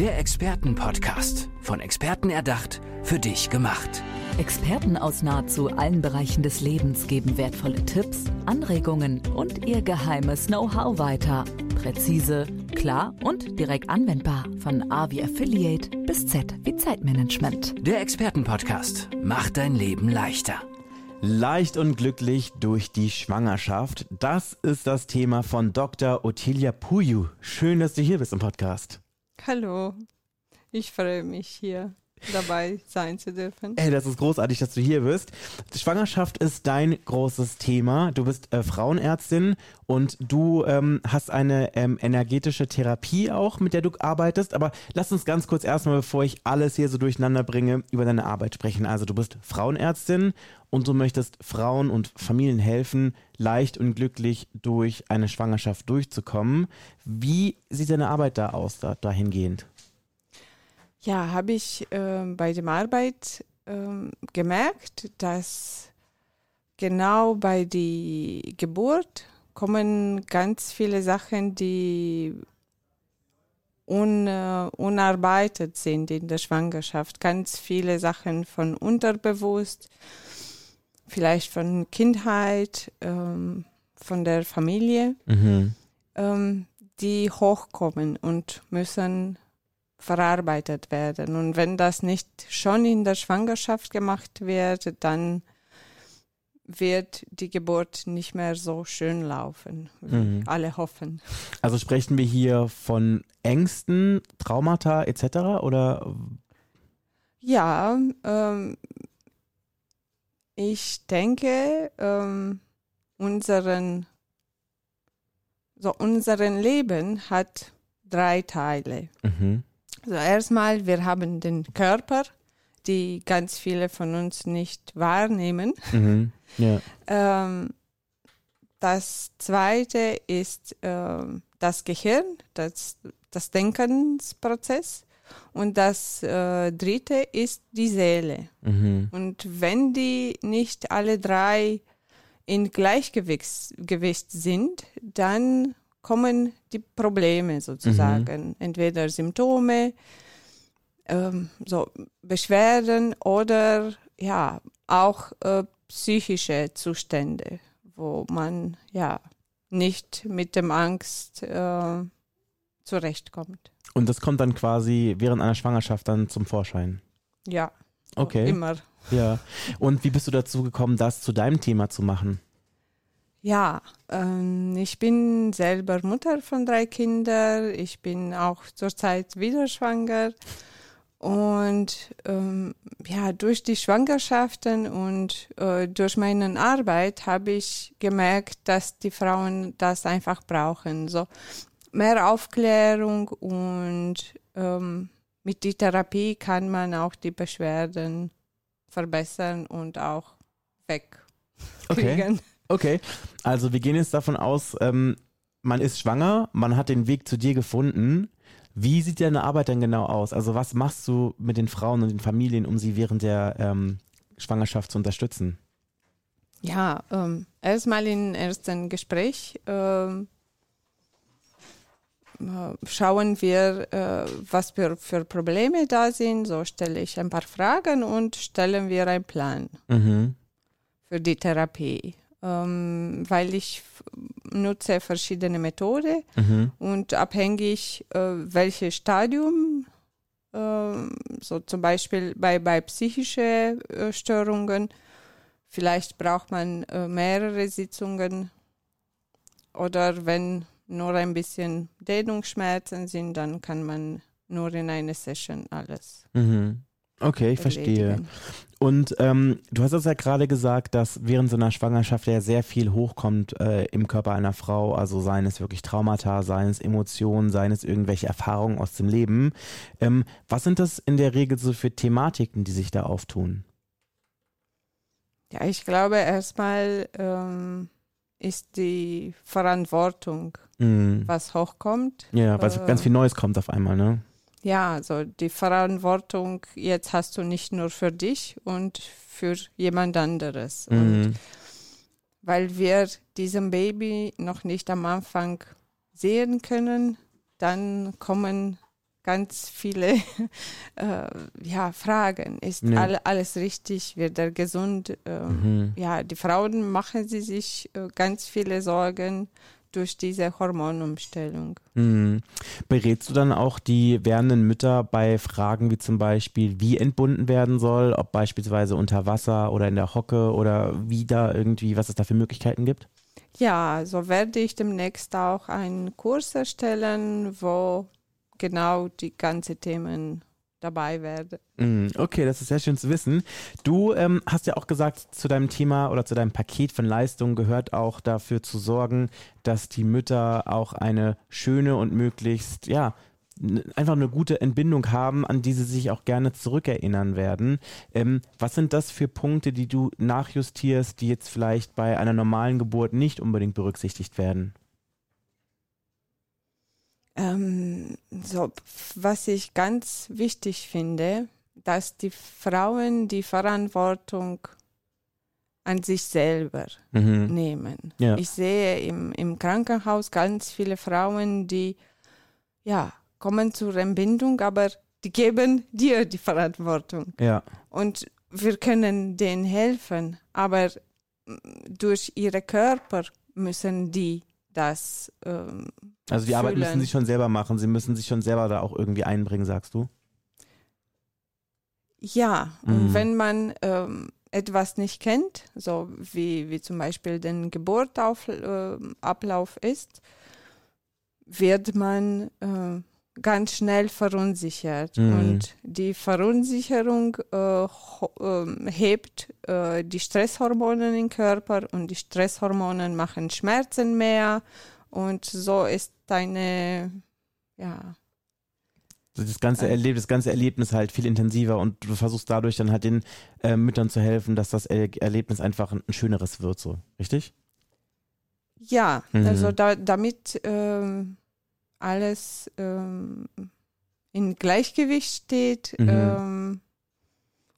Der Expertenpodcast. Von Experten erdacht, für dich gemacht. Experten aus nahezu allen Bereichen des Lebens geben wertvolle Tipps, Anregungen und ihr geheimes Know-how weiter. Präzise, klar und direkt anwendbar. Von A wie Affiliate bis Z wie Zeitmanagement. Der Expertenpodcast macht dein Leben leichter. Leicht und glücklich durch die Schwangerschaft. Das ist das Thema von Dr. Ottilia Puyu. Schön, dass du hier bist im Podcast. Hallo, ich freue mich hier dabei sein zu dürfen. Ey, das ist großartig, dass du hier bist. Schwangerschaft ist dein großes Thema. Du bist äh, Frauenärztin und du ähm, hast eine ähm, energetische Therapie auch, mit der du arbeitest. Aber lass uns ganz kurz erstmal, bevor ich alles hier so durcheinander bringe, über deine Arbeit sprechen. Also du bist Frauenärztin und du möchtest Frauen und Familien helfen, leicht und glücklich durch eine Schwangerschaft durchzukommen. Wie sieht deine Arbeit da aus, da, dahingehend? Ja, habe ich äh, bei der Arbeit äh, gemerkt, dass genau bei der Geburt kommen ganz viele Sachen, die un, uh, unarbeitet sind in der Schwangerschaft. Ganz viele Sachen von unterbewusst, vielleicht von Kindheit, ähm, von der Familie, mhm. ähm, die hochkommen und müssen verarbeitet werden. Und wenn das nicht schon in der Schwangerschaft gemacht wird, dann wird die Geburt nicht mehr so schön laufen, wie mhm. alle hoffen. Also sprechen wir hier von Ängsten, Traumata etc. oder? Ja, ähm, ich denke, ähm, unseren, so unseren Leben hat drei Teile. Mhm. Also erstmal, wir haben den Körper, die ganz viele von uns nicht wahrnehmen. Mhm. Ja. ähm, das zweite ist äh, das Gehirn, das, das Denkensprozess. Und das äh, dritte ist die Seele. Mhm. Und wenn die nicht alle drei in Gleichgewicht Gewicht sind, dann kommen die Probleme sozusagen. Mhm. Entweder Symptome, ähm, so Beschwerden oder ja auch äh, psychische Zustände, wo man ja nicht mit dem Angst äh, zurechtkommt. Und das kommt dann quasi während einer Schwangerschaft dann zum Vorschein? Ja. Okay. Immer. Ja. Und wie bist du dazu gekommen, das zu deinem Thema zu machen? Ja, ähm, ich bin selber Mutter von drei Kindern. Ich bin auch zurzeit wieder schwanger. Und ähm, ja, durch die Schwangerschaften und äh, durch meine Arbeit habe ich gemerkt, dass die Frauen das einfach brauchen. So mehr Aufklärung und ähm, mit der Therapie kann man auch die Beschwerden verbessern und auch wegkriegen. Okay. Okay, also wir gehen jetzt davon aus, ähm, man ist schwanger, man hat den Weg zu dir gefunden. Wie sieht deine Arbeit denn genau aus? Also was machst du mit den Frauen und den Familien, um sie während der ähm, Schwangerschaft zu unterstützen? Ja, ähm, erstmal im ersten Gespräch ähm, äh, schauen wir, äh, was für, für Probleme da sind. So stelle ich ein paar Fragen und stellen wir einen Plan mhm. für die Therapie ähm, weil ich nutze verschiedene Methoden mhm. und abhängig äh, welches Stadium, äh, so zum Beispiel bei, bei psychischen äh, Störungen, vielleicht braucht man äh, mehrere Sitzungen oder wenn nur ein bisschen Dehnungsschmerzen sind, dann kann man nur in einer Session alles. Mhm. Okay, ich verstehe. Und ähm, du hast es ja gerade gesagt, dass während so einer Schwangerschaft ja sehr viel hochkommt äh, im Körper einer Frau, also seien es wirklich Traumata, seien es Emotionen, seien es irgendwelche Erfahrungen aus dem Leben. Ähm, was sind das in der Regel so für Thematiken, die sich da auftun? Ja, ich glaube erstmal ähm, ist die Verantwortung, mm. was hochkommt. Ja, weil äh, ganz viel Neues kommt auf einmal, ne? Ja, also die Verantwortung jetzt hast du nicht nur für dich und für jemand anderes. Mhm. Und weil wir diesem Baby noch nicht am Anfang sehen können, dann kommen ganz viele äh, ja, Fragen. Ist Ja. all, alles richtig? Wird er gesund? Äh, Mhm. Ja, die Frauen machen sie sich äh, ganz viele Sorgen durch diese Hormonumstellung. Mhm. Berätst du dann auch die werdenden Mütter bei Fragen wie zum Beispiel, wie entbunden werden soll, ob beispielsweise unter Wasser oder in der Hocke oder wie da irgendwie, was es da für Möglichkeiten gibt? Ja, so werde ich demnächst auch einen Kurs erstellen, wo genau die ganzen Themen dabei werden. Mm, Okay, das ist sehr schön zu wissen. Du ähm, hast ja auch gesagt, zu deinem Thema oder zu deinem Paket von Leistungen gehört auch dafür zu sorgen, dass die Mütter auch eine schöne und möglichst, ja, einfach eine gute Entbindung haben, an die sie sich auch gerne zurückerinnern werden. Ähm, was sind das für Punkte, die du nachjustierst, die jetzt vielleicht bei einer normalen Geburt nicht unbedingt berücksichtigt werden? Ähm, so, was ich ganz wichtig finde, dass die Frauen die Verantwortung an sich selber Mhm. nehmen. Ja. Ich sehe im, im Krankenhaus ganz viele Frauen, die ja kommen zur Entbindung, aber die geben dir die Verantwortung. Ja. Und wir können denen helfen, aber mm, durch ihre Körper müssen die das ähm, Also die Arbeit müssen sie schon selber machen, sie müssen sich schon selber da auch irgendwie einbringen, sagst du? Ja, Mhm. und wenn man ähm, etwas nicht kennt, so wie, wie zum Beispiel den Geburtablauf äh, Ablauf ist, wird man äh, ganz schnell verunsichert. Mhm. Und die Verunsicherung äh, ähm, hebt äh, die Stresshormone im Körper und die Stresshormone machen Schmerzen mehr. Und so ist deine, ja, das ganze Ähm. Erleb das ganze Erlebnis halt viel intensiver und du versuchst dadurch dann halt den äh, Müttern zu helfen, dass das er Erlebnis einfach ein, ein schöneres wird, so, richtig? Ja, Mhm. also da, damit ähm, alles ähm, in Gleichgewicht steht Mhm. ähm,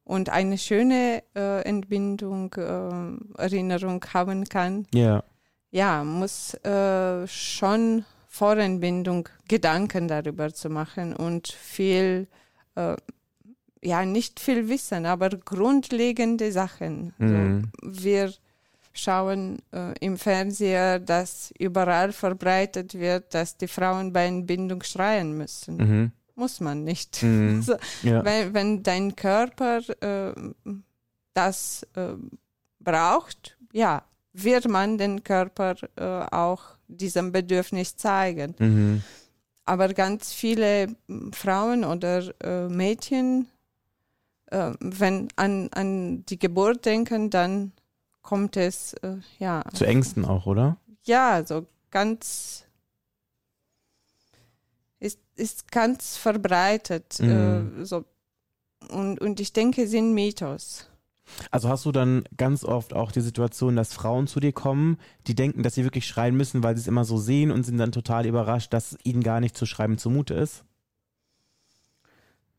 und eine schöne äh, Entbindung, ähm, Erinnerung haben kann, Ja. ja, muss äh, schon vor Entbindung Gedanken darüber zu machen und viel, äh, ja, nicht viel wissen, aber grundlegende Sachen. Mhm. So, wir schauen äh, im Fernseher, dass überall verbreitet wird, dass die Frauen bei Entbindung schreien müssen. Mhm. Muss man nicht. Mhm. So, Ja. wenn, wenn dein Körper äh, das äh, braucht, ja, wird man den Körper äh, auch diesem Bedürfnis zeigen. Mhm. Aber ganz viele m, Frauen oder äh, Mädchen, äh, wenn an, an die Geburt denken, dann kommt es äh, ja Zu Ängsten auch, oder? ja so ganz ist, ist ganz verbreitet Mhm. äh, so und, und ich denke, sind Mythos. Also hast du dann ganz oft auch die Situation, dass Frauen zu dir kommen, die denken, dass sie wirklich schreien müssen, weil sie es immer so sehen und sind dann total überrascht, dass ihnen gar nicht zu schreiben zumute ist?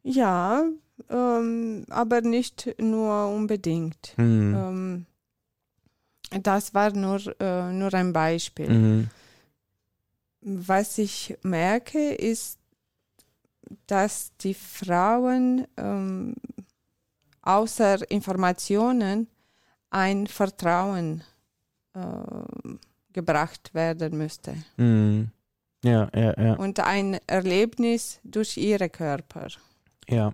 Ja, ähm, aber nicht nur unbedingt. Mhm. Ähm, das war nur, äh, nur ein Beispiel. Mhm. Was ich merke, ist, dass die Frauen ähm, außer Informationen ein Vertrauen äh, gebracht werden müsste Mhm. Ja, ja, ja. und ein Erlebnis durch ihre Körper. Ja.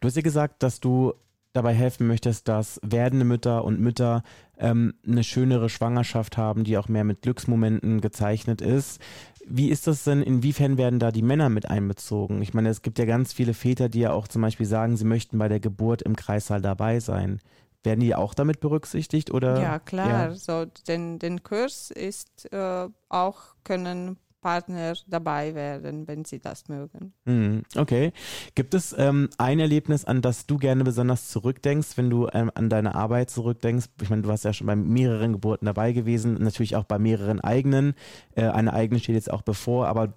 Du hast ja gesagt, dass du dabei helfen möchtest, dass werdende Mütter und Mütter ähm, eine schönere Schwangerschaft haben, die auch mehr mit Glücksmomenten gezeichnet ist. Wie ist das denn, inwiefern werden da die Männer mit einbezogen? Ich meine, es gibt ja ganz viele Väter, die ja auch zum Beispiel sagen, sie möchten bei der Geburt im Kreissaal dabei sein. Werden die auch damit berücksichtigt oder? Ja, klar. Ja. So, den, den Kurs ist äh, auch, können Partner dabei werden, wenn sie das mögen. Mhm, Okay. Gibt es ähm, ein Erlebnis, an das du gerne besonders zurückdenkst, wenn du ähm, an deine Arbeit zurückdenkst? Ich meine, du warst ja schon bei mehreren Geburten dabei gewesen, natürlich auch bei mehreren eigenen. Äh, eine eigene steht jetzt auch bevor, aber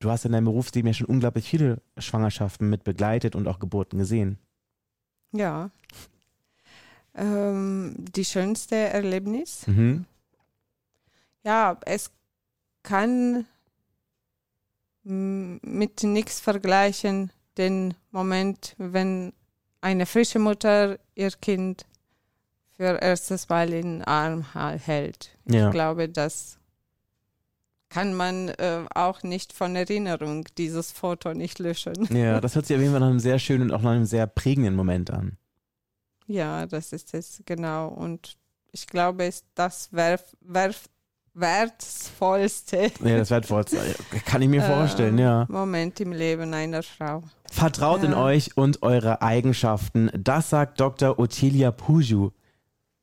du hast in deinem Berufsleben ja schon unglaublich viele Schwangerschaften mit begleitet und auch Geburten gesehen. Ja. Ähm, die schönste Erlebnis? Mhm. Ja, es kann mit nichts vergleichen den Moment, wenn eine frische Mutter ihr Kind für erstes Mal in den Arm hält. Ja. Ich glaube, das kann man äh, auch nicht von Erinnerung dieses Foto nicht löschen. Ja, das hört sich auf jeden Fall nach einem sehr schönen und auch nach einem sehr prägenden Moment an. Ja, das ist es genau. Und ich glaube, ist das werf, werf, wertvollste. Ja, das wertvollste. Kann ich mir vorstellen, äh, ja. Moment im Leben einer Frau. Vertraut ja. in euch und eure Eigenschaften. Das sagt Dr. Ottilia Puju.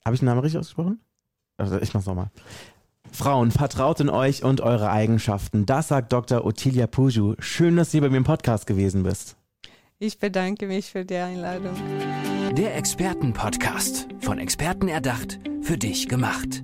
Habe ich den Namen richtig ausgesprochen? Also ich mach's nochmal. Frauen, vertraut in euch und eure Eigenschaften. Das sagt Dr. Ottilia Puju. Schön, dass du bei mir im Podcast gewesen bist. Ich bedanke mich für die Einladung. Der Expertenpodcast. Von Experten erdacht, für dich gemacht.